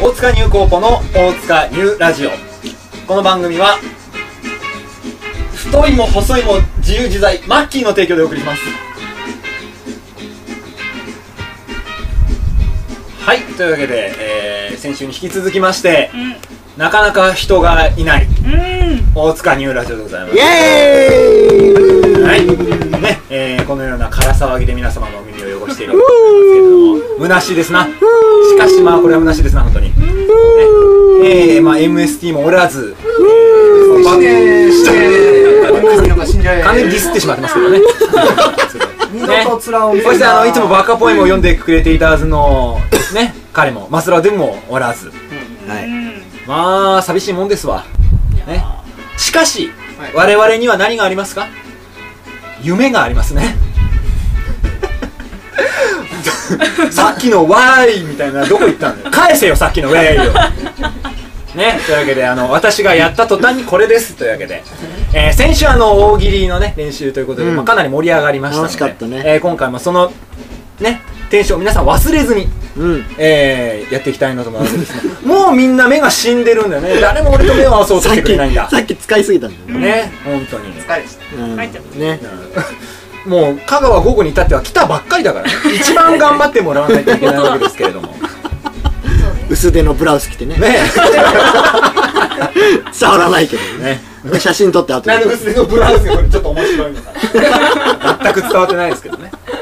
大塚ニューコーポの大塚ニューラジオ。この番組は太いも細いも自由自在マッキーの提供でお送りします。はいというわけで、えー先週に引き続きましてなかなか人がいないうん。大塚ニューラジオでございます。イエーイはい、ね、えーこのような空騒ぎで皆様のお耳を汚しているわけですけれども、虚しいですな。しかしまあこれは虚しいですな本当に。ね、えー、まあ MST もおらず、えー、バ完全にディスってしまってますけどね。二度と面を見そしてあのいつもバカポエムを読んでくれていたはずのですね彼もマスラでもおらず。はい。まあ寂しいもんですわ。ね。しかし、我々には何がありますか？夢がありますね。さっきの「わーい」みたいなどこ行ったんだよ。返せよさっきの「ウェーイ」を。ねというわけであの私がやった途端にこれです。というわけで、えー先週あの大喜利のね練習ということで、うん。まあ、かなり盛り上がりましたので。えー今回もそのねテンションを皆さん忘れずにうん。えー、やっていきたいなと思いますですね。もうみんな目が死んでるんだよね。誰も俺と目を合わそうとしてくれないんだ。さっき使いすぎたんだよね。ね。本当に。うん。帰っちゃった。ね。もう香川午後に至っては来たばっかりだから。ね 一番頑張ってもらわないといけないわけですけれども。薄手のブラウス着てね。ね。伝わらないけどね。ね。写真撮って後で。薄手のブラウスがこれちょっと面白いのか。な全く伝わってないですけどね。はい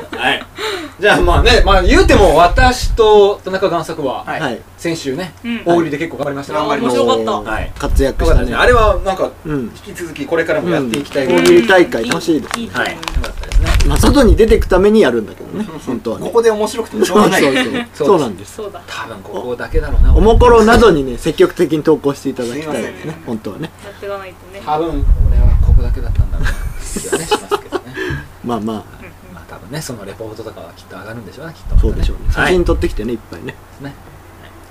じゃあまあねまあ言うても私と田中贋作ははい。先週ね、うん。大喜利で結構頑張りましたね頑張り。面白かった。はい。活躍よかったですね。したねあれはなんかうん。引き続きこれからもやっていきたい。大喜利大会楽しいです。いいとはい。思よかったですねまあ外に出ていくためにやるんだけどね本当はね。ここで面白くてもしょそううがない。そうそうそう。なんです。そうだ。多分ここだけだろうな。おもころなどにね積極的に投稿していただきたいですね。本当はね。やっていかないとね。多分俺はここだけだったんだろうな気はねしますけどね。まあまあねそのレポートとかはきっと上がるんでしょうねきっと。そうでしょうね。写はい。真撮ってきてねいっぱいね。ね。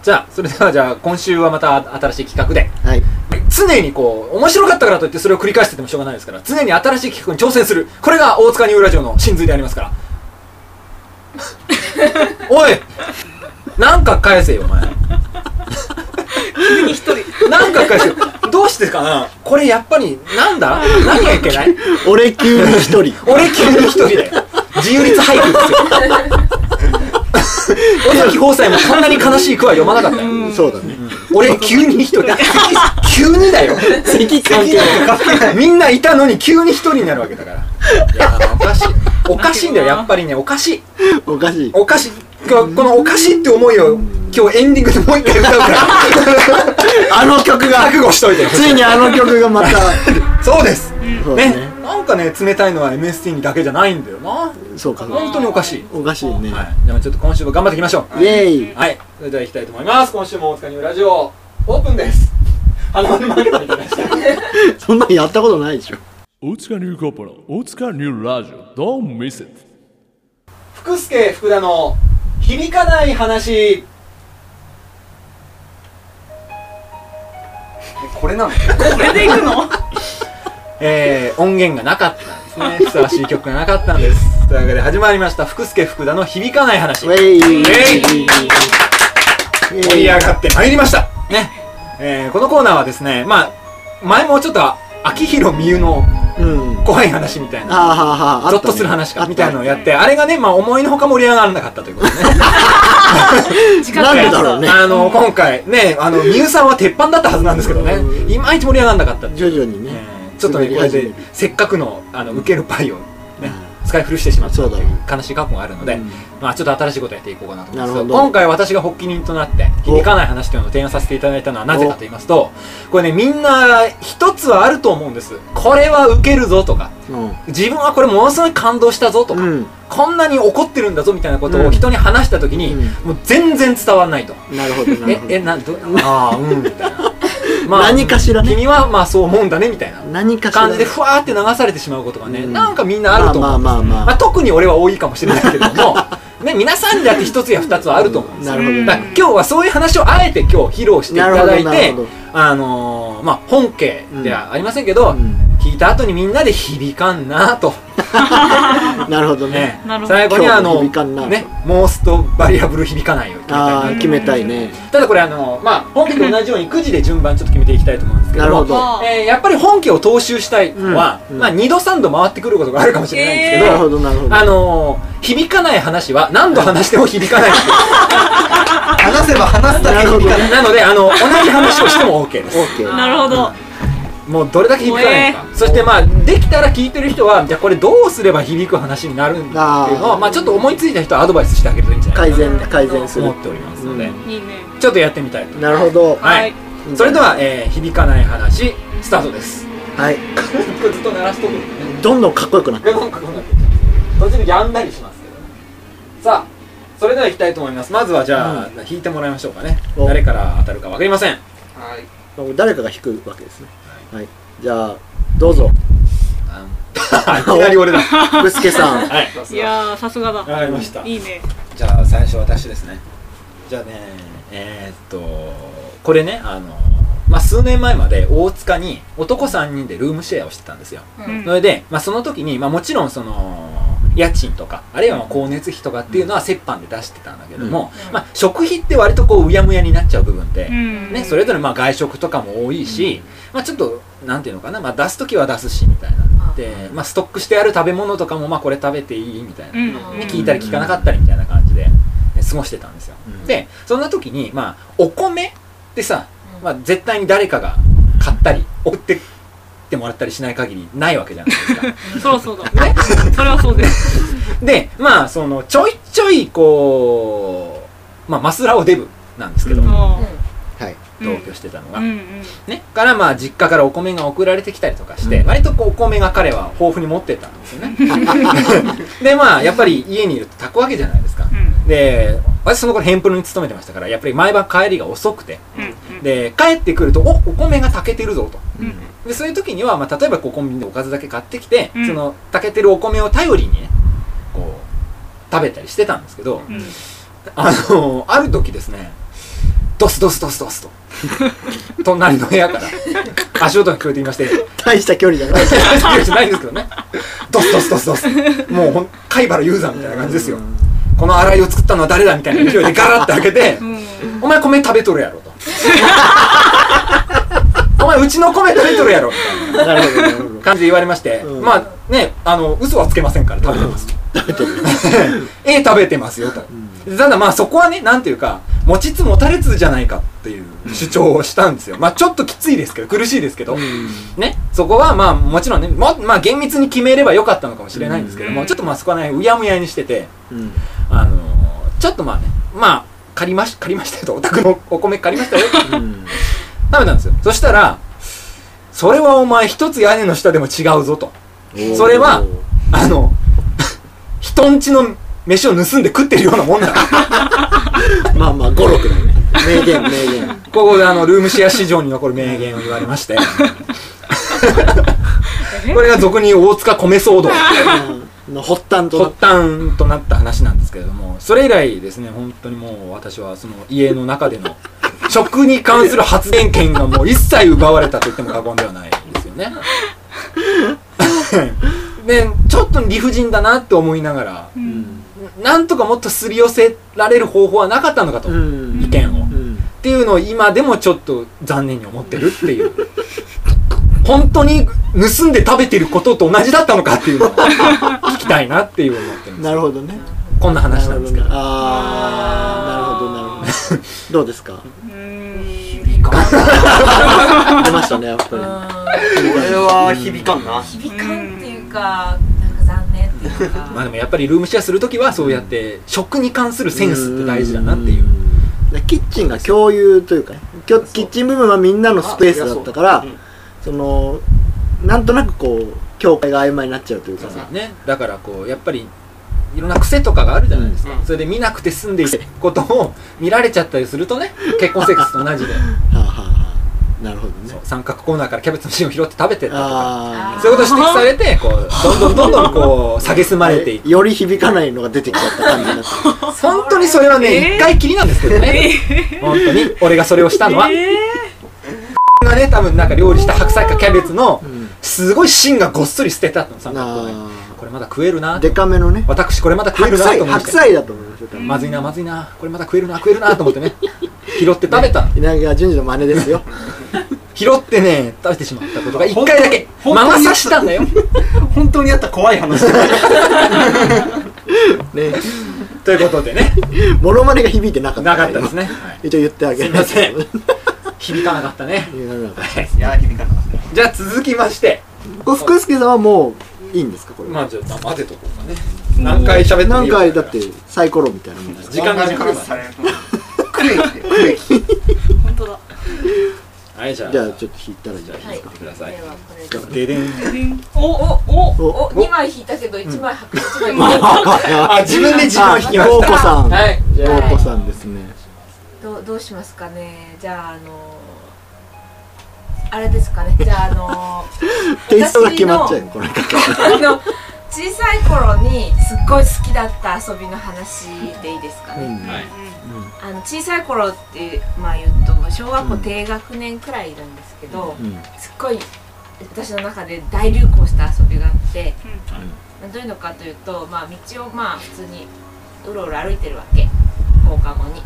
じゃあそれではじゃあ今週はまた新しい企画で。はい。常にこう面白かったからといってそれを繰り返しててもしょうがないですから常に新しい企画に挑戦する。これが大塚ニューラジオの真髄でありますから。おい！なんか返せよお前。急に一人。なんか返せよ。どうしてかな？これやっぱりなんだ？何がいけない？俺急に一人。俺急に一人だよ自由律俳句ですよ。尾崎放送もこんなに悲しい句は読まなかった。よそうだね。俺急に一人。急にだよ。席関係ないみんないたのに急に一人になるわけだから。いやおかしい。おかしいんだよやっぱりね。おかしい。おかしい。おかしい。ここのおかしいって思いを今日エンディングでもう一回歌うから。あの曲が。覚悟しといて。よついにあの曲がまた。そうです。ねそうだねなんかね冷たいのは MST にだけじゃないんだよな。そうか。本当におかしい。おかしいね。はい。じゃあちょっと今週も頑張っていきましょう。イエーイ。はい、それでは行きたいと思います。今週も大塚ニューラジオ、オープンです。鼻の前が見てました。そんなんやったことないでしょ。大塚ニューコーポの大塚ニューラジオ。Don't miss it 福助福田の響かない話。これなの？これでいくの？えー、音源がなかったんですね。ふさわしい曲がなかったんです。というわけで始まりました、福助福田の響かない話。ウェイイ盛り上がってまいりました。ね。えー、このコーナーはですね、まあ、前もちょっと、秋広美優のうん怖い話みたいな。はあはあはあゾッとする話かみたいなのをやっって、あれがね、まあ思いのほか盛り上がらなかったということでね。た なんでだろうねあの、今回ね、あの、ミュウさんは鉄板だったはずなんですけどね、いまいち盛り上がらなかった徐々にねえーちょっとね、これで、せっかくの、あの、受けるパイをね、使い古してしまったという悲しい過去があるので、うん。まあちょっと新しいことやっていこうかなと思います。今回私が発起人となって響かない話というのを提案させていただいたのはなぜかと言いますとこれねみんな一つはあると思うんです。これはウケるぞとかうん。自分はこれものすごい感動したぞとか、うん。こんなに怒ってるんだぞみたいなことうん。を人に話した時に、うん。もう全然伝わらないと、なるほどええなんどああうんみたいな何かしらね。君はまあそう思うんだねみたいな何か感じでふわーって流されてしまうことがね、うん。なんかみんなあると思う。んですまあまあまあまあ。まあ特に俺は多いかもしれないけれどもね皆さんにだって一つや二つはあると思うんですよ。なるほど今日はそういう話をあえて今日披露していただいてあのーまあ本家ではありませんけど、うん聞いた後にみんなで響かんなと。なるほどね。ね。なるほど。最後にあの今日も響かんなねモーストバリアブル響かないように。決めたいなああ決めたいね。ただこれあのまあ本家と同じように9時で順番ちょっと決めていきたいと思うんですけど。もなるほど。えーやっぱり本家を踏襲したいのは、うんうん。まあ、2度3度回ってくることがあるかもしれないんですけど、なるほどなるほど。あのー響かない話は何度話しても響かない 話せば話すだけ響かない。なのであの同じ話をしても OK です。オッケーなるほどもうどれだけ響か。ないのか、そしてまあできたら聞いてる人はじゃあこれどうすれば響く話になるんだっていうのをまあちょっと思いついた人はアドバイスしてあげるといいんじゃないか改善改善する。思っておりますので、うん。いいねちょっとやってみたいとなるほど。はい、はいそれでは、えー響かない話スタートです。はい。ずっと鳴らしとくのね。どんどんかっこよくなって。ガゴンガゴンなってきちゃう途中でやんだりしますけど。さあそれでは行きたいと思います。まずはじゃあ、弾いてもらいましょうかね。お。誰から当たるか分かりません。はい。誰かが弾くわけですねはい。じゃあどうぞ。あいきなり俺だ。ブスケさん。はい。いやーさすがだ。わかりました。いいね。じゃあ最初私ですね。じゃあねえー、っとこれねあのまあ数年前まで大塚に男3人でルームシェアをしてたんですよ。うん。それで、まあ、その時に、まあ、もちろんその家賃とかあるいはまあ光熱費とかっていうのは折半で出してたんだけども、うん。まあ、食費って割とこううやむやになっちゃう部分って、うん。ね、それぞれまあ外食とかも多いし、まあ、ちょっとなんていうのかな、まあ、出す時は出すしみたいなで、まあ、ストックしてある食べ物とかもまあこれ食べていいみたいな、うん。ね、聞いたり聞かなかったりみたいな感じで、ね過ごしてたんですよ、うん。でそんな時にまあお米ってさ、まあ、絶対に誰かが買ったり送ってってもらったりしない限りないわけじゃないですか。そらそうだね。それはそうです。でまあそのちょいちょいこうまあマスラオデブなんですけど、うん。もはい。同居してたのが、ううんうん。ね。からまあ実家からお米が送られてきたりとかして、うん。割とこうお米が彼は豊富に持ってたんですよね。でまあやっぱり家にいると炊くわけじゃないですか、うん。で私その頃ヘンプロに勤めてましたからやっぱり毎晩帰りが遅くて。うん。で帰ってくるとおお米が炊けてるぞと。うんでそういう時には、まあ、例えばこうコンビニでおかずだけ買ってきて、うん。その炊けてるお米を頼りにねこう食べたりしてたんですけど、うん。あのある時ですねドスドスドスドスと 隣の部屋から足音が聞こえていまして大した距離じゃない。大した距離じゃないんですけどねドスドスドスドスもう貝原雄山みたいな感じですよこの洗いを作ったのは誰だみたいな勢いでガラッて開けてうんお前米食べとるやろとお前うちの米食べとるやろ。みたいななるほどなるほど。感じで言われまして、うん。まあねあの嘘はつけませんから食べてます。食べてる。ええ食べてますよと、ただまあそこはねなんていうか持ちつ持たれつじゃないかっていう主張をしたんですよ。まあちょっときついですけど苦しいですけど、ね。そこはまあもちろんねもまあ厳密に決めればよかったのかもしれないんですけども、うんちょっとまあそこはねうやむやにしててうん。あのーちょっとまあねまあ借りまし借りましたよと。お宅のお米借りましたようん食べたんですよ。そしたらそれはお前一つ屋根の下でも違うぞと。それはあの人んちの飯を盗んで食ってるようなもんだ。まあまあ語録だね。名言名言。ここであのルームシェア市場に残る名言を言われまして。これが俗に大塚米騒動う。ん。の発端とな発端となった話なんですけれどもそれ以来ですね本当にもう私はその家の中での食に関する発言権がもう一切奪われたと言っても過言ではないですよね。でちょっと理不尽だなって思いながらううん。んなんとかもっとすり寄せられる方法はなかったのかと、うん。意見を、っうん。ていうのを今でもちょっと残念に思ってるっていう。本当に盗んで食べてることと同じだったのかっていうのを聞きたいなっていう思ってるんです。なるほどね。こんな話なんですけど。ああなるほどなるほど。どうですか？うん 出ましたねやっぱり。これは響かんな。響かんっていうか、なんか残念っていうか。まあでもやっぱりルームシェアするときはそうやって食に関するセンスって大事だなっていう。でキッチンが共有というかねキッチン部分はみんなのスペースだったからうん。そのなんとなくこう境界が曖昧になっちゃうというかさ。ね。だからこうやっぱりいろんな癖とかがあるじゃないですか、うん。それで見なくて済んでいることを見られちゃったりするとね結婚生活と同じで。はあはあはあ。なるほどね。三角コーナーからキャベツの芯を拾って食べてったとか。あそういうこと指摘されてこうどんどんどんどんこう蔑まあれていく。より響かないのが出てきちゃった感じになって。本当にそれはねえー。一回きりなんですけどね。本当に。俺がそれをしたのは。えがね多分なんか料理した白菜かキャベツのうん。すごい芯がごっそり捨てたの三角コーナーにれまだ食えるな。デカめのね。私これまだ食えるなと思って。白菜だと思うんですよまずいなまずいな。これまだ食えるな食えるなと思ってね。拾って食べた稲川淳二の真似ですよ。拾ってね食べてしまったことが一回だけ。本当に魔が差したんだよ。本当にあった怖い話。だね。ということでね。モノマネが響いてなかった。なかったですね、はい。一応言ってあげす。いません。響かなかったね。い。や響かなかったじゃあ続きまして。たこれ福助さんはもういいんですかこれまあじゃあ混ぜとこうかね。何回喋ってもい何回だってサイコロみたいなもんです時間が時間がされるクレイクレイ本当だ。はいじゃあ。じゃあちょっと引いたらじゃないはい引いてください。ではこれで。おおおおお二枚引いたけど一枚白一枚 自分で自分引きました。ゴーコさん。コさんですね。どうどうしますかね。じゃああのあれですかね。じゃああの テイストが決まっちゃうよこれあの小さい頃にすっごい好きだった遊びの話でいいですかね、うん。はい。あの小さい頃ってまあ言うと小学校低学年くらいなんですけど、うん。すっごい私の中で大流行した遊びがあって、まあどういうのかというと、まあ、道をまあ普通にうろうろ歩いてるわけ。放課後に、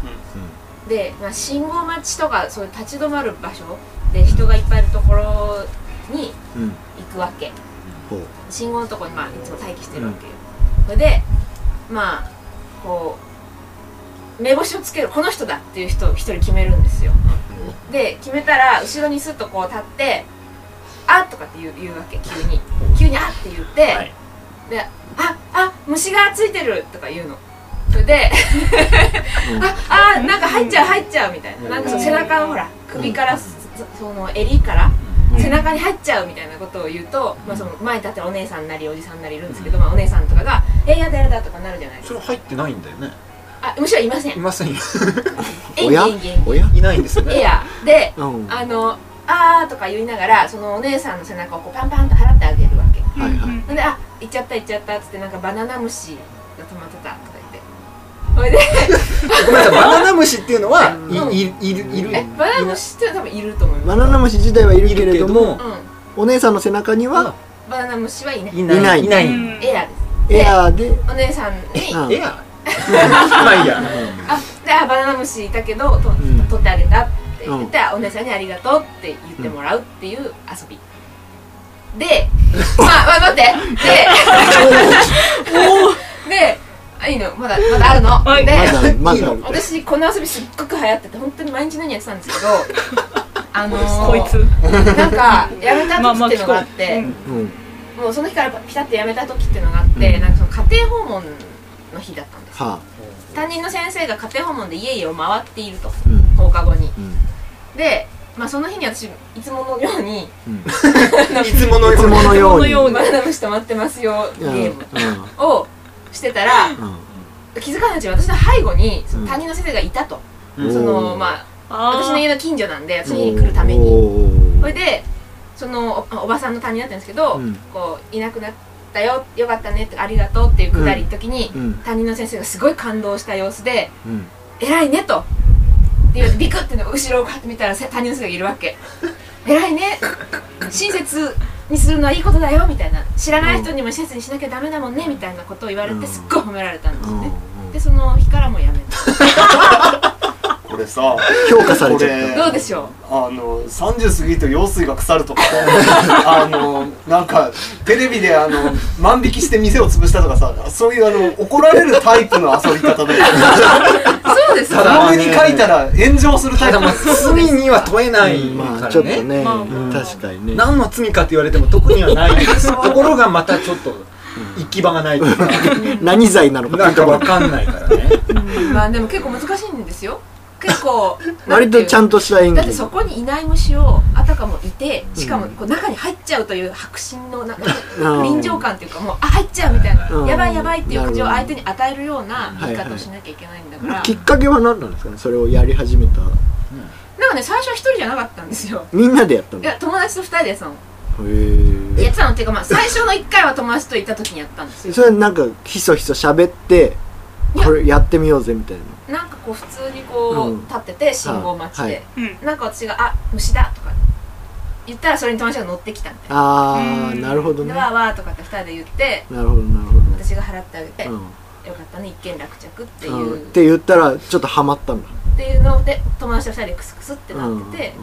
で、まあ、信号待ちとかそういう立ち止まる場所で人がいっぱいいるところにうん。行くわけ。ほう。信号のとこにまあいつも待機してるわけよ、それでまあこう目星をつけるこの人だっていう人を一人決めるんですよ。で決めたら後ろにスッとこう立って「あっ!」とかって言う言うわけ急に。急に「あっ!」って言って、はい。で「ああ虫がついてる!」とか言うのそれでああなんか入っちゃう入っちゃうみたいな。なんかその背中のほら首からそその襟から背中に入っちゃうみたいなことを言うと、まあ、その前に立ってるお姉さんなりおじさんなりいるんですけど、まあ、お姉さんとかが「えやだやだ」とかなるじゃないですか。それ入ってないんだよね。あむしろいません。いませんよ。えん親えん。いないんですよね。えや。でうん。はあの「あー」とか言いながらそのお姉さんの背中をこうパンパンと払ってあげるわけ。いはい。ほんで「あ行っちゃった行っちゃった」っつってなんかバナナ虫が止まってたとほいで。ごめんなさいバナナ虫っていうのはうん。いいいるいる。えバナナ虫って多分いると思います。バナナ虫自体はいるけれどもうんお姉さんの背中にはバナナ虫はいない。いない。いない。いない。うんエアです。エアーでお姉さんに。うん。エア？まあいいや。あであバナナ虫いたけどと、ん。取ってあげたって言って、お姉さんにありがとうって言ってもらうっていう遊び。で まあまあ待って。で であいいの。まだまだあるの、はい。でまだ ま私この遊びすっごく流行ってて本当に毎日のようにやってたんですけど あのー、こいつ。なんかやめたまあまあ時っていうのがあって、聞こう。ん。もうその日からピタッとやめた時っていうのがあって、なんかその家庭訪問の日だったんです。よはあ。担任の先生が家庭訪問で家々を回っているとうん。放課後に。うん。で、まあ、その日に私いつものようにうん。いつものいつものように。いつものように。バナナ虫止まってますよゲうん。ームをしてたらうん。気づかないうちに私の背後にその担任の先生がいたと、うんそのまあ私の家の近所なんで私の家に来るために。それでそのおおばさんの担任だったんですけど、うん。こういなくなったよよかったねってありがとうっていうくだりの時に、うん。担任の先生がすごい感動した様子でうん「偉いね」と。って言われてビクっての後ろをこうやって見たらせ担任の先生がいるわけ「偉いね。親切にするのはいいことだよ」みたいな「知らない人にも親切にしなきゃダメだもんね」みたいなことを言われうんてすっごい褒められたんですよねうん。でその日からもうやめた これさ評価されちゃっこれどうでしょあの30過ぎると用水が腐るとかさ あのなんかテレビであの万引きして店を潰したとかさそういうあの怒られるタイプの遊び方でうそうですブログに書いたら炎上するタイプまあ罪には問えないからあちょっとね。確かにね。何の罪かって言われても特にはない。ところがまたちょっと行き場がないというか。何罪なのかなんかわかんないからね。まあでも結構難しいんですよ結構 割とちゃんととした演技。だってそこにいない虫をあたかもいてしかもこう中に入っちゃうという迫真のな うん。臨場感っていうかもうあ入っちゃうみたいな、うん。やばいやばいっていう口を相手に与えるような言いはい。はい方をしなきゃいけないんだから、きっかけは何なんですかね？それをやり始めた。なんかね最初は一人じゃなかったんですよ。みんなでやったの？へいや友達と二人でその。えやってたのっていうかまあ最初の一回は友達といた時にやったんですよ。それなんかひそひそ喋っていや。これやってみようぜみたいななんかこう普通にこう、うん。立ってて信号待ちで、なんか私が「あ虫だ」とか言ったらそれに友達が乗ってきたみたいああうん。なるほどね。わーわーとかって二人で言ってなるほどなるほ私が払ってあげて、ど、うん。よかったね一件落着っていう、うん、って言ったらちょっとハマったんだ。っていうので友達と二人でクスクスってなってて、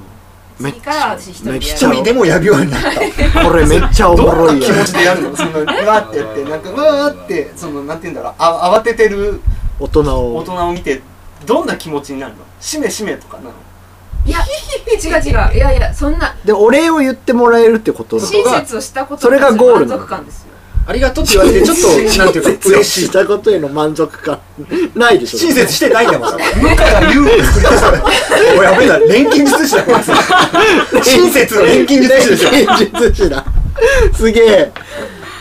めっ次からは私一人でやる。めっちゃ一人でもやるようになった。これめっちゃおもどろいよんな気持ちでやるのそのうわーってやってなんかうわーってそのなんて言うんだろう。あ慌ててる大人を。大人を見てどんな気持ちになるの？しめしめとかなの？いや違う違ういやいやそんなでお礼を言ってもらえるってこと親切をしたことそれがゴール満足感ですよありがとうって言われてちょっとなんていうか嬉しいしたことへの満足感ないでしょ親切してないんだもんさ向から言うの作り出やべえな錬金術師だこいつ親切の錬金術師でしょ錬金術師だすげえ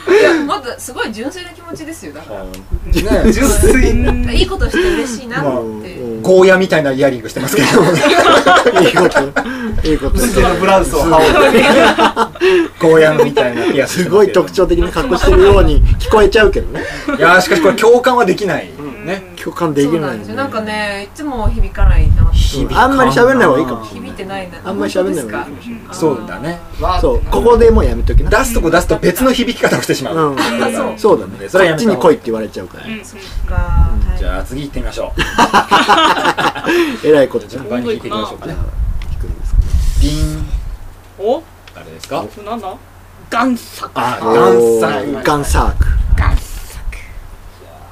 いやもっとすごい純粋な気持ちですよだから。ね純粋。いいことして嬉しいなって、うんゴーヤみたいなイヤリングしてますけど。いいこと。いいこと。そのブラウスを羽織ってゴーヤみたいなピアスすごい特徴的に隠してるように聞こえちゃうけどね。いやーしかしこれ共感はできないね。共感できそうなないんですよ。なんかねいつも響かないなうんあんまり喋んない方がいいかもしれ響いてない。なあんまり喋んない方がいいかもしれない。そうだね。ないそう。ここでもうやめときな。出すとこ出すと別の響き方をしてしまう、うん。そう。そうだね。それはこっちに来いって言われちゃうから。うんかはいじゃあ次行ってみましょう。えらいことじゃん。順番に引いていきましょうかね。聞くんですかビーン。お？誰ですか？それなんだ？贋作あおガンーさんガンサーク。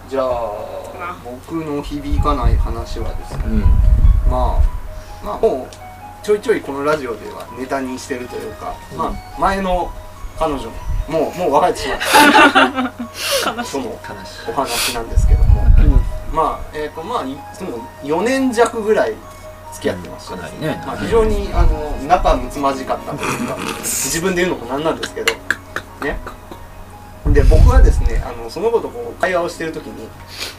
じゃあ僕の響かない話はですねうん。まあまあもうちょいちょいこのラジオではネタにしてるというか、まあ前の彼女ももうもう別れてしまった。その悲しい。お話なんですけども、まあえっ、とまあいその4年弱ぐらい付き合ってましたかなりね。まあ、非常にあの仲睦まじかったというか 自分で言うのもなんなんですけどねで僕はですねあのその子とこう会話をしてる時に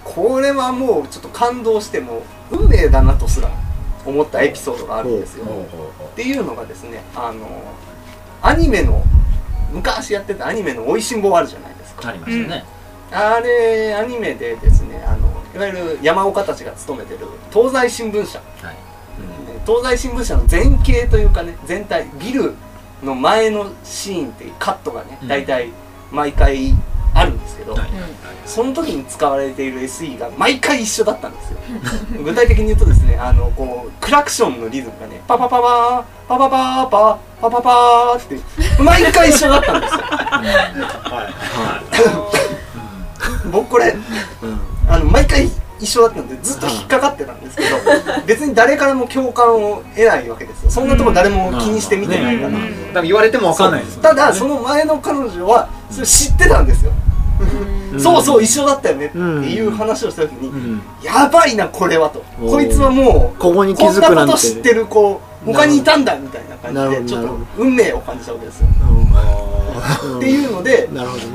これはもうちょっと感動してもう運命だなとすら思ったエピソードがあるんですよ。っていうのがですねあのアニメの昔やってたアニメの「おいしんぼ」あるじゃないですか。うありましたね、あれアニメでですねあのいわゆる山岡たちが勤めてる東西新聞社。はい。東西新聞社の前景というかね全体ビルの前のシーンっていうカットがねうん。大体毎回あるんですけど、はい。その時に使われている SE が毎回一緒だったんですよ。具体的に言うとですねあのこうクラクションのリズムがねパパパパーパパパーパパパパーって毎回一緒だったんですよ。僕これうん。あの毎回一緒だったんでずっと引っかかってたんですけど別に誰からも共感を得ないわけですよ。そんなとこ誰も気にして見てないから、だから言われても分かんないです。ただその前の彼女はそれ知ってたんですよ、そうそう一緒だったよねっていう話をした時に、うん。やばいなこれはと。こいつはもうここに気こんなづくなんて。こと知ってる子他にいたんだみたいな感じでちょっと運命を感じたわけですよ、うん っていうので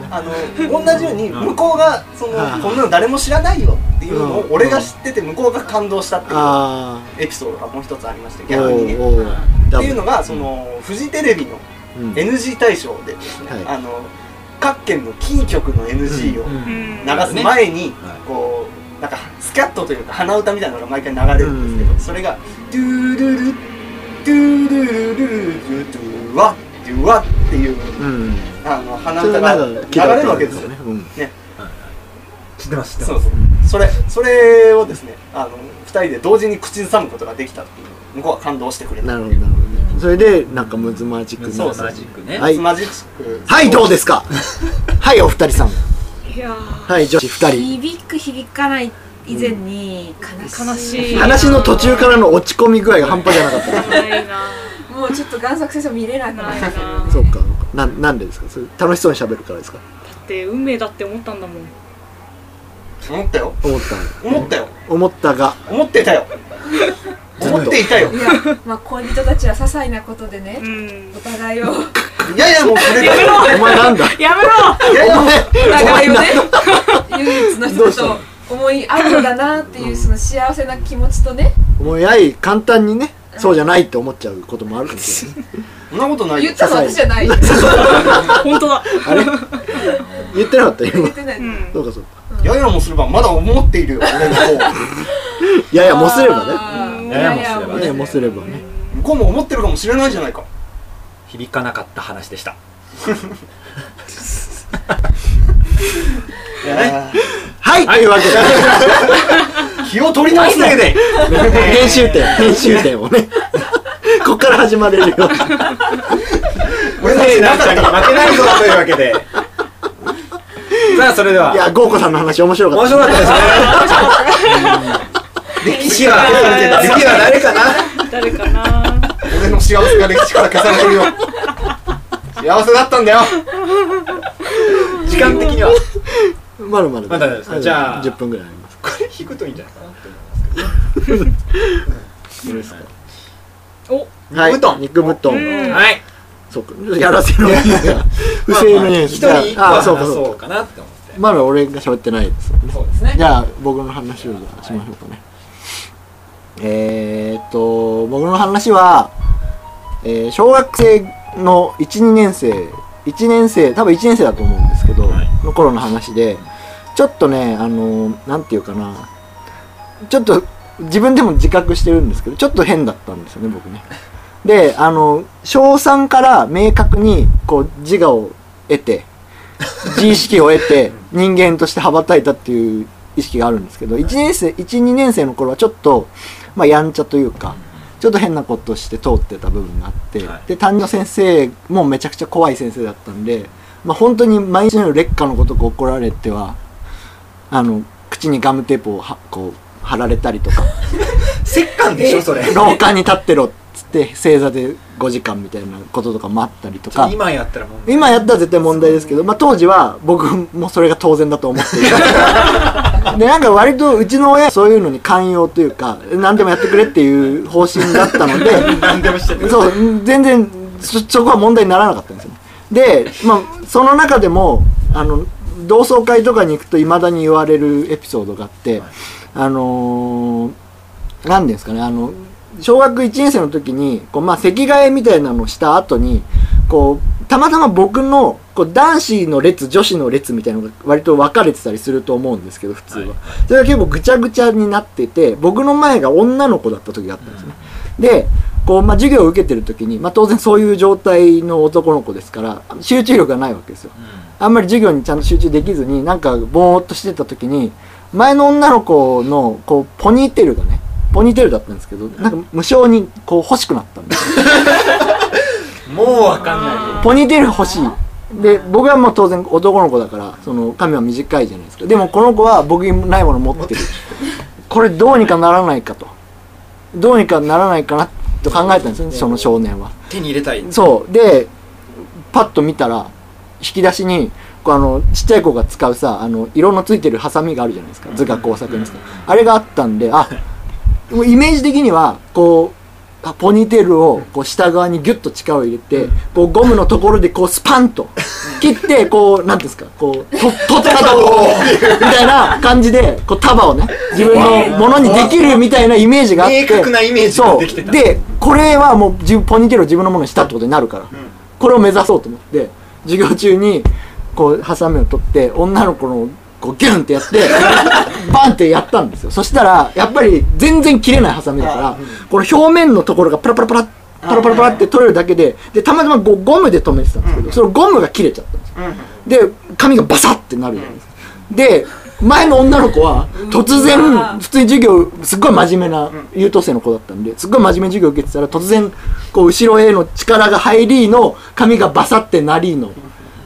あの同じように向こうがそのはい。こんなの誰も知らないよっていうのをうん。俺が知ってて向こうが感動したっていうあエピソードがもう一つありましてあ逆にね。っていうのがそのフジテレビのうん。NG 大賞でですね、はい。あの各県のキー局の NG を流す前にはい。こうなんかスキャットというか鼻歌みたいなのが毎回流れるんですけど、うん。それが「ドゥルルドゥルルルルルドゥワッドゥワ」っていううんあの鼻歌が流れるわけですよねうんね知ってます知ってそうますそうそれそれをですねあの2人で同時に口ずさむことができたっていう向こうは感動してくれたなるほどなるほどねそれでなんかムズマジックなそうマジックねはいマジックはいどうですかはいお二人さんいやはい女子二人響く響かないっ以前に悲しい。悲しい話の途中からの落ち込み具合が半端じゃなかった。ーないな。もうちょっと贋作先生見れなくなるないな。そうか。ななんでですか？それ楽しそうに喋るからですか？だって運命だって思ったんだもん。思ったよ。思った思ったよ。思ったが。思ってたよ。思っていたよ。いやまあ恋人たちは些細なことでねうん。お互いを。いやいやもうそれだよ。お前なんだ？やめろ。いやいや。もうお互いをね唯一のどうしたの？人と思い合うのだなっていうその幸せな気持ちとね。思い合い簡単にねそうじゃないって思っちゃうこともあるかもしれない。そんなことないよ言ったの私じゃない。本当だ。あれ？言ってなかった今。言ってない、うん。そうかそうか。ややもすればまだ思っているよ俺の方。ややもすればね。ややもすればね。ややもすればね。向こうも思ってるかもしれないじゃないか。響かなかった話でしたはい、というわけで。ー気を取り直すね。とい。うわけで編集点。編集点をね。こっから始まれるよ俺たちなんかに負けないぞというわけで。さあそれでは。いやゴーコさんの話面白かった。面白かったですね。歴史は次は誰かな？誰かな？俺の幸せが歴史から消されてるよ幸せだったんだよ。時間的には。まだまだ。まだですか？じゃあ。10分ぐらいあります。これ引くといいんじゃないかなって思いますけどどうですか？お。はい。肉布団。肉布団。うん。はい。そうか。やらせろ。不正のニュース一人一個あはあそうかそうか。話そうかなって思って。まだ俺が喋ってないです。よねそうですね。じゃあ僕の話をじゃあしましょうかね。えー、っと僕の話は、えー小学生の12年生1年生多分1年生だと思うんですけど、はい。の頃の話でちょっとねあのなんていうかなちょっと自分でも自覚してるんですけどちょっと変だったんですよね僕ね。であの小3から明確にこう自我を得て自意識を得て 人間として羽ばたいたっていう意識があるんですけど1年生12年生の頃はちょっと、まあ、やんちゃというかちょっと変なことをして通ってた部分があって、はい。で担任の先生もめちゃくちゃ怖い先生だったんで、まあ、本当に毎日のように劣化のことが怒られてはあの口にガムテープをはこう貼られたりとか。折感でしょそれ。廊下に立ってろっつって正座で5時間みたいなこととかもあったりとか。今やったらもう今やったら絶対問題ですけど、まあ、当時は僕もそれが当然だと思っていた でなんか割とうちの親はそういうのに寛容というか何でもやってくれっていう方針だったので 何でもしてるそう全然そそこは問題にならなかったんですよね。で、まあ、その中でもあの同窓会とかに行くといまだに言われるエピソードがあって、あのー、何ですかねあの小学1年生の時にこう、まあ、席替えみたいなのをした後にこうたまたま僕のこう男子の列女子の列みたいなのが割と分かれてたりすると思うんですけど普通は、はいそれが結構ぐちゃぐちゃになってて僕の前が女の子だった時があったんですね、でこう、まあ、授業を受けてる時に、まあ、当然そういう状態の男の子ですから集中力がないわけですよ。あんまり授業にちゃんと集中できずになんかぼーっとしてた時に前の女の子のこうポニーテールがねポニーテールだったんですけどなんか無性にこう欲しくなったんです。よ もうわかんない。ポニーテール欲しい。で僕はもう当然男の子だからその髪は短いじゃないですか。でもこの子は僕にないもの持ってる。これどうにかならないかと。どうにかならないかなと考えたんですよねその少年は。手に入れたい。そう。でパッと見たら引き出しにこうあのちっちゃい子が使うさあの色のついてるハサミがあるじゃないですか。図画工作ですかあれがあったんであもうイメージ的にはこうあポニーテールをこう下側にギュッと力を入れて、こうゴムのところでこうスパンと 切ってこうなんていうんですかこうと取ったとみたいな感じでこう束をね自分のものにできるみたいなイメージがあって明確なイメージができてたでこれはもう自分ポニーテールを自分のものにしたってことになるから、これを目指そうと思って授業中にこうハサミを取って女の子のこうギュンってやって バンってやったんですよ。そしたらやっぱり全然切れないハサミだからこの表面のところがパラパラパラパラパラパラって取れるだけででたまたまゴゴムで留めてたんですけど、そのゴムが切れちゃったんですよ、で髪がバサッてなるじゃないですか、で前の女の子は突然普通に授業すっごい真面目な優等生の子だったんですっごい真面目に授業受けてたら突然こう後ろへの力が入りの髪がバサってなりの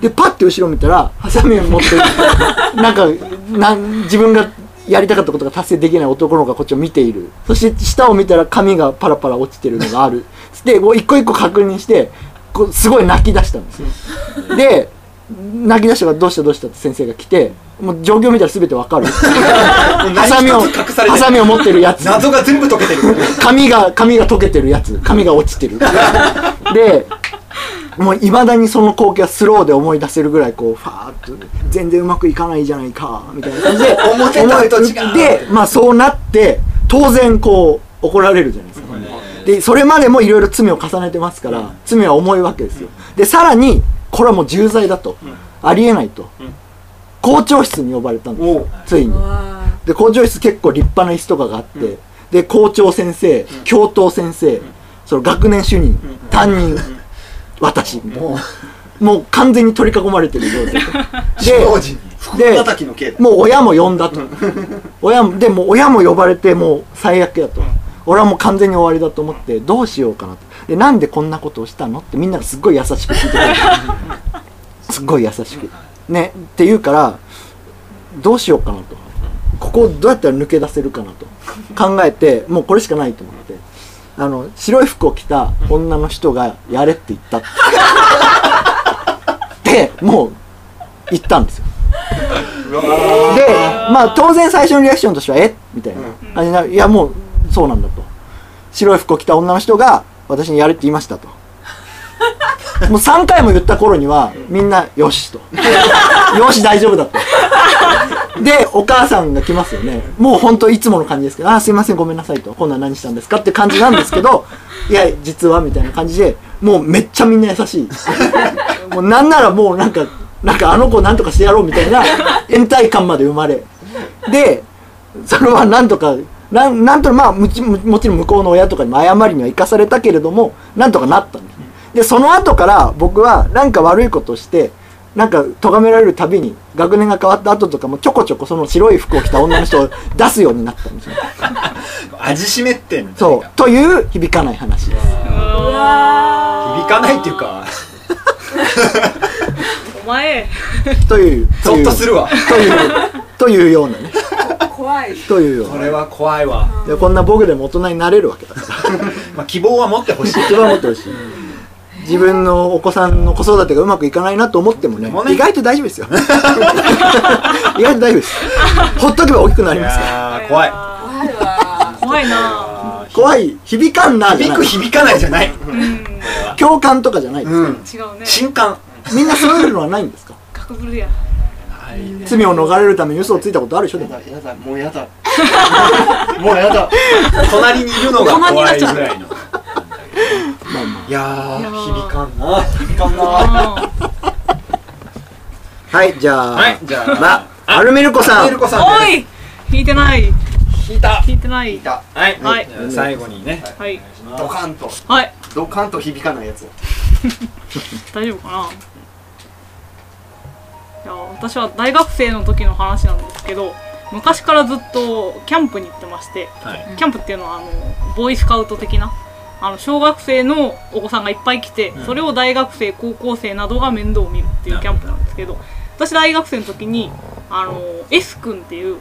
でパッて後ろ見たらハサミを持って なんかなん自分がやりたかったことが達成できない男の子がこっちを見ている。そして下を見たら髪がパラパラ落ちてるのがある。でこう一個一個確認してこうすごい泣き出したんですよ。で泣き出したからどうしたどうしたって先生が来てもう状況見たら全てわかる。ハサミをハサミを持ってるやつ。謎が全部解けてる。髪が髪が溶けてるやつ。髪が落ちてる。でもういまだにその光景はスローで思い出せるぐらいこうファーッと全然うまくいかないじゃないかみたいな感じで 思ってたのと違うでまあそうなって当然こう怒られるじゃないですか。でそれまでもいろいろ罪を重ねてますから罪は重いわけですよ。でさらにこれはもう重罪だと。ありえないと。校長室に呼ばれたんですよついに。わで校長室結構立派な椅子とかがあって、で校長先生教頭先生、その学年主任、担任私。みたいなもう完全に取り囲まれてる状態。で叩きの刑だもう親も呼んだと。親もでも親も呼ばれてもう最悪やと。俺はもう完全に終わりだと思ってどうしようかなと。でなんでこんなことをしたの？ってみんながすっごい優しく聞いてくれる。すっごい優しく。ねって言うからどうしようかなと。ここをどうやったら抜け出せるかなと。考えてもうこれしかないと思ってあの白い服を着た女の人がやれって言った。っ てでもう言ったんですよ。でまあ当然最初のリアクションとしては「え？みたいな感じになる。いやもうそうなんだと。白い服を着た女の人が私にやれって言いましたと。もう3回も言った頃にはみんな「よし」と「よし大丈夫だ」とでお母さんが来ますよね。もう本当いつもの感じですけど「あーすいませんごめんなさい」と「今度は何したんですか?」って感じなんですけど「いや実は」みたいな感じでもうめっちゃみんな優しい。もうなんならもうなんかなんかあの子なんとかしてやろうみたいな延滞感まで生まれ。でそれはなんとかなんなんとまあもちももちろん向こうの親とかにも謝りには生かされたけれどもなんとかなったんですね。でその後から僕はなんか悪いことをしてなんか咎められるたびに学年が変わった後とかもちょこちょこその白い服を着た女の人を出すようになったんですよ味しめってんそうという響かない話です響かないっていうかお前というゾッとするわというというようなね怖いというようなこれは怖いわでこんな僕でも大人になれるわけだからまあ希望は持ってほしい一番持ってほしい自分のお子さんの子育てがうまくいかないなと思ってもねもね。意外と大丈夫ですよ。意外と大丈夫です。ほっとけば大きくなりいますから。怖い。怖いわ。怖いな。怖い。響かんなじゃない響く響かないじゃない。共感とかじゃないです、うん。違うね。新刊みんなそういうのはないんですか？ガクブルや。罪を逃れるために嘘をついたことあるでしょ？でも。やだもうやだ。もうやだ。隣にいるのが怖いぐらいのまあまいやー。響かんな。響かんな。あ あはいじゃあ、はいじゃあ。まあアルミルコさん。メルコさんでおい弾いてない。す引いた。弾いてない。いた。はい。はい。最後にね。はい。ドカンと。はい。ドカンと響かないやつ 大丈夫かな。いや私は大学生の時の話なんですけど昔からずっとキャンプに行ってましてはい。キャンプっていうのはあのボーイスカウト的なあの小学生のお子さんがいっぱい来て、うん。それを大学生高校生などが面倒を見るっていうキャンプなんですけど私大学生の時にあの S 君っていう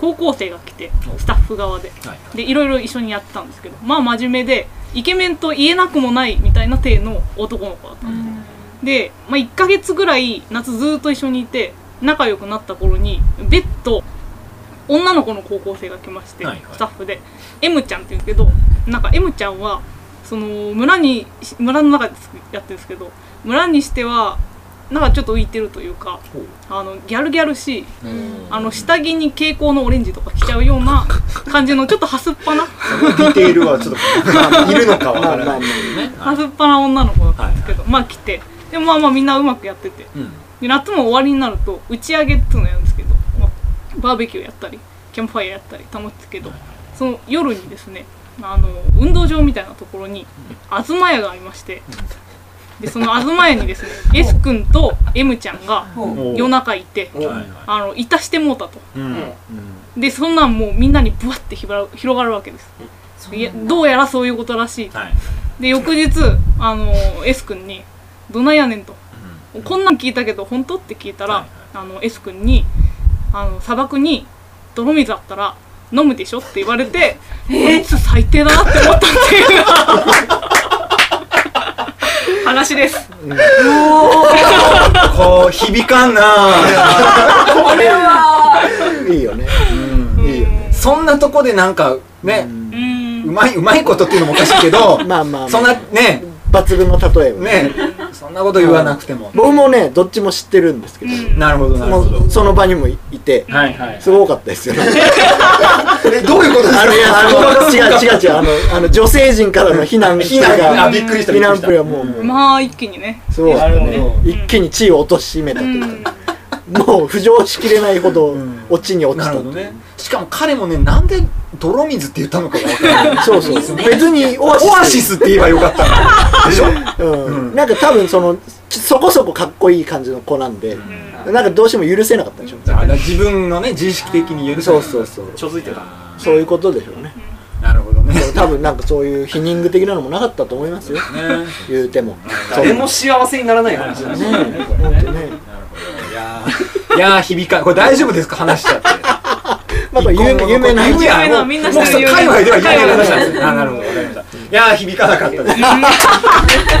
高校生が来てスタッフ側で。はいでいろいろ一緒にやってたんですけどまあ真面目でイケメンと言えなくもないみたいな体の男の子だったんですで、まあ、1ヶ月ぐらい夏ずっと一緒にいて仲良くなった頃に別途女の子の高校生が来まして、はいはい。スタッフで M ちゃんって言うけどなんか M ちゃんはその村に村の中でやってるんですけど村にしてはなんかちょっと浮いてるというかあのギャルギャルしいあの下着に蛍光のオレンジとか着ちゃうような 感じのちょっとハスっぱなディテールはちょっといるのかわからない。けどね。ハスっぱな女の子だったんですけど、まあ来てでもまあまあみんなうまくやっててうん。で夏も終わりになると打ち上げっていうのをやるんですけど、まあバーベキューやったりキャンプファイヤーやったり楽しいですけどその夜にですねあの運動場みたいなところに東屋がありましてでその東屋にですね S 君と M ちゃんが夜中いてあのいたしてもうたと。うん。でそんなんもうみんなにブワッて広がる広がるわけです。どうやらそういうことらしい。はい。で翌日あの S 君に「どないやねん」と「こんなん聞いたけど本当?」って聞いたら、はいあの S 君にあの「砂漠に泥水あったら飲むでしょ?」って言われて「こいつ最低だな」って思ったっていう。話です。こう響かんな。いいよね。いいよね。そんなとこでなんかね。うん。うまいうまいことっていうのもおかしいけど まあまあまあ。そんなね。抜群の例えをねそんなこと言わなくても。僕もねどっちも知ってるんですけど、うん。なるほどなるもほど。うその場にもいてはいはい。すごかったですよね。えどういうことですあのいやあの違う違う違うあのあの女性陣からの避難 避難。があびっくりした避難プレはもうもう。まあ一気にね。すごかったねなるほど。一気に地位を貶めたとういうん。かもう浮上しきれないほどん落ちに落ちたなるほどね。しかも彼もねなんで泥水って言ったのかが分からない。そうそう。そう別にオアシスオアシスって言えばよかったの。でしょ？うん。なんか多分そのちそこそこかっこいい感じの子なんで、なんかどうしても許せなかったんでしょ？だから自分のね自意識的に許せないそうそうそう。ちょづいてた。そういうことでしょうね。なるほどね。多分なんかそういうヒニング的なのもなかったと思いますよ。ね。言うても。誰も幸せにならない話だしね。本当ね。いやーいやー響かこれ大丈夫ですか？話しちゃって。まあ有名有名な有名有名なみんな知ってる有名な界隈では有名な話なんですなるほどわかりました。いやー響かなかったです。い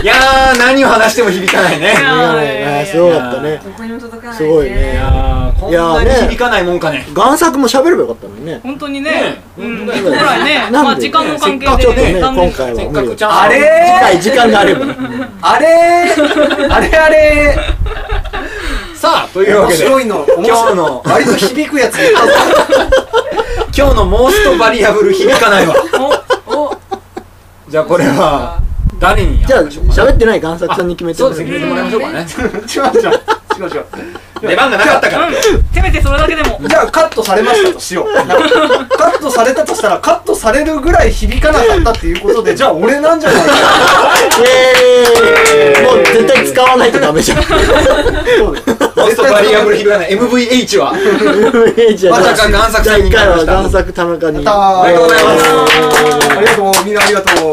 やー何を話しても響かないね。いやいやねすごかったね。どこにも届かないすごいね。いやー響かないもんかね。贋作も喋ればよかったのにね。本当にね。ねうん。本当本だよ来ね。まあ時間の関係で今回はせっかくチャンスあれ？次回時間があれば。あれーあれ？あれ？さあというわ面けで。白いの面白い。今日の割と響くやつ。今日のモーストバリアブル響かないわ。じゃあこれは誰にじゃあ喋ってない贋作さんに決めてそうですね。決めてもらいましょうかね 違う違う違う。出番がなかったから。うん。せめてそれだけでも。じゃあカットされましたとしよう。カットされたとしたらカットされるぐらい響かなかったっていうことでじゃあ俺なんじゃないか。イエーイ。もう絶対使わないとダメじゃん。そうです。モーストバリアブル響かない MVH は。じゃあまさか贋作さんに。回は贋作田中に。ありがとうございます。ありがとう。みんなありがとう。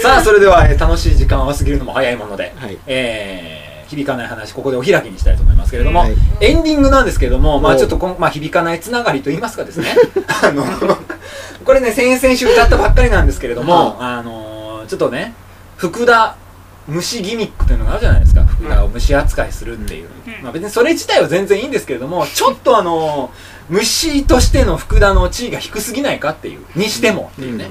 さあそれでは、えー楽しい時間を過ぎるのも早いもので、はい。えー響かない話ここでお開きにしたいと思いますけれども、はい。エンディングなんですけれども、まあ、おちょっとこん、まあ、響かないつながりといいますかですね。あの これね先々週歌ったばっかりなんですけれども、あのーちょっとね福田虫ギミックというのがあるじゃないですか。福田を虫扱いするっていう、うん。まあ、別にそれ自体は全然いいんですけれどもちょっとあのー虫としての福田の地位が低すぎないかっていう。にしてもっていうね、いっ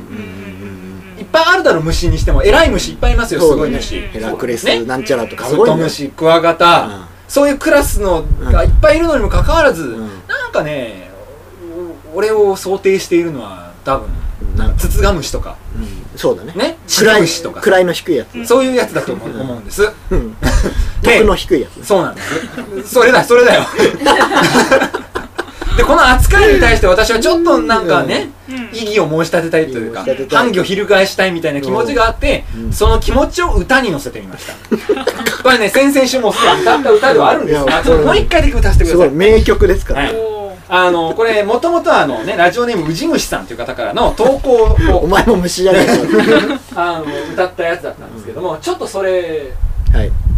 ぱいあるだろ虫にしても。偉い虫いっぱいいますよすごい虫。ヘラクレスね。なんちゃらとかカブトムシクワガタ、うん。そういうクラスのがいっぱいいるのにもかかわらず、ん。なんかねお俺を想定しているのは多分なんか。ツツガムシとか。うん。そうだね。ね？シ位ムシとか。位の低いやつ。そういうやつだと思う思うんです。うん。の低いやつ。そうなんです。それだそれだよ でこの扱いに対して私はちょっとなんかね、うん。異議を申し立てたいというか反旗を翻したいみたいな気持ちがあって、うん。その気持ちを歌に乗せてみました。これね先々週もすでに歌った。歌ではあるんですがもう一回だけ歌わせてくすださい。名曲ですから。はい。あのこれもともとはあのねラジオネームうじむしさんという方からの投稿を お前も虫じゃねえかあの歌ったやつだったんですけどもちょっとそれはい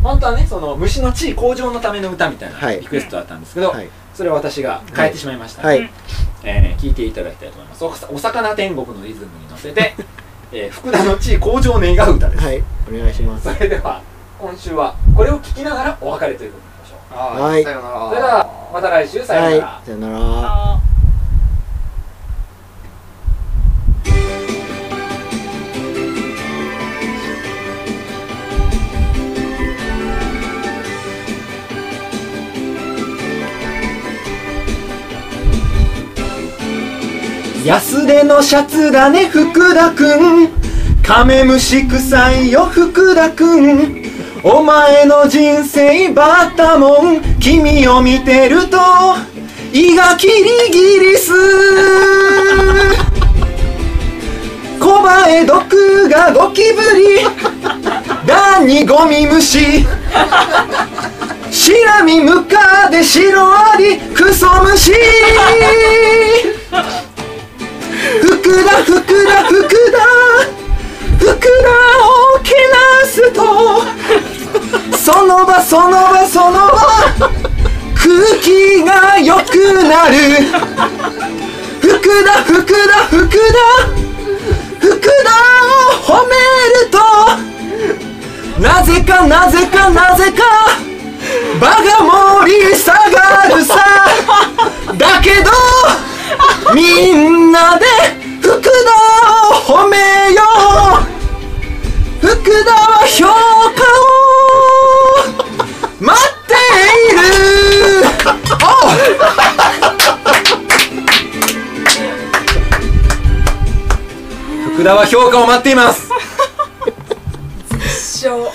本当はねその虫の地位向上のための歌みたいなはい。リクエストだったんですけど、はい。それを私が変えてしまいました、はい。えー聞いていただきたいと思います。おお魚天国のリズムに乗せて、えー福田の地位向上を願う歌です、はい。お願いします。それでは今週はこれを聞きながらお別れということにしましょう。はい。さよなら。それではまた来週さようなら、はい。さよなら安手のシャツだね福田くん。カメムシ臭いよ福田くん。お前の人生バッタモン。君を見てると胃がキリギリス。小バエ毒がゴキブリ。ダニゴミ虫。シラミムカデシロアリクソムシ福田福田福田。福田をけなすとその場その場その場。空気が良くなる。福田福田福田。福田を褒めると。なぜかなぜかなぜか。場が盛り下がるさ。だけど。みんなで福田を褒めよう。福田は評価を。待っている。お福田は評価を待っています。一生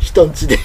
人んちで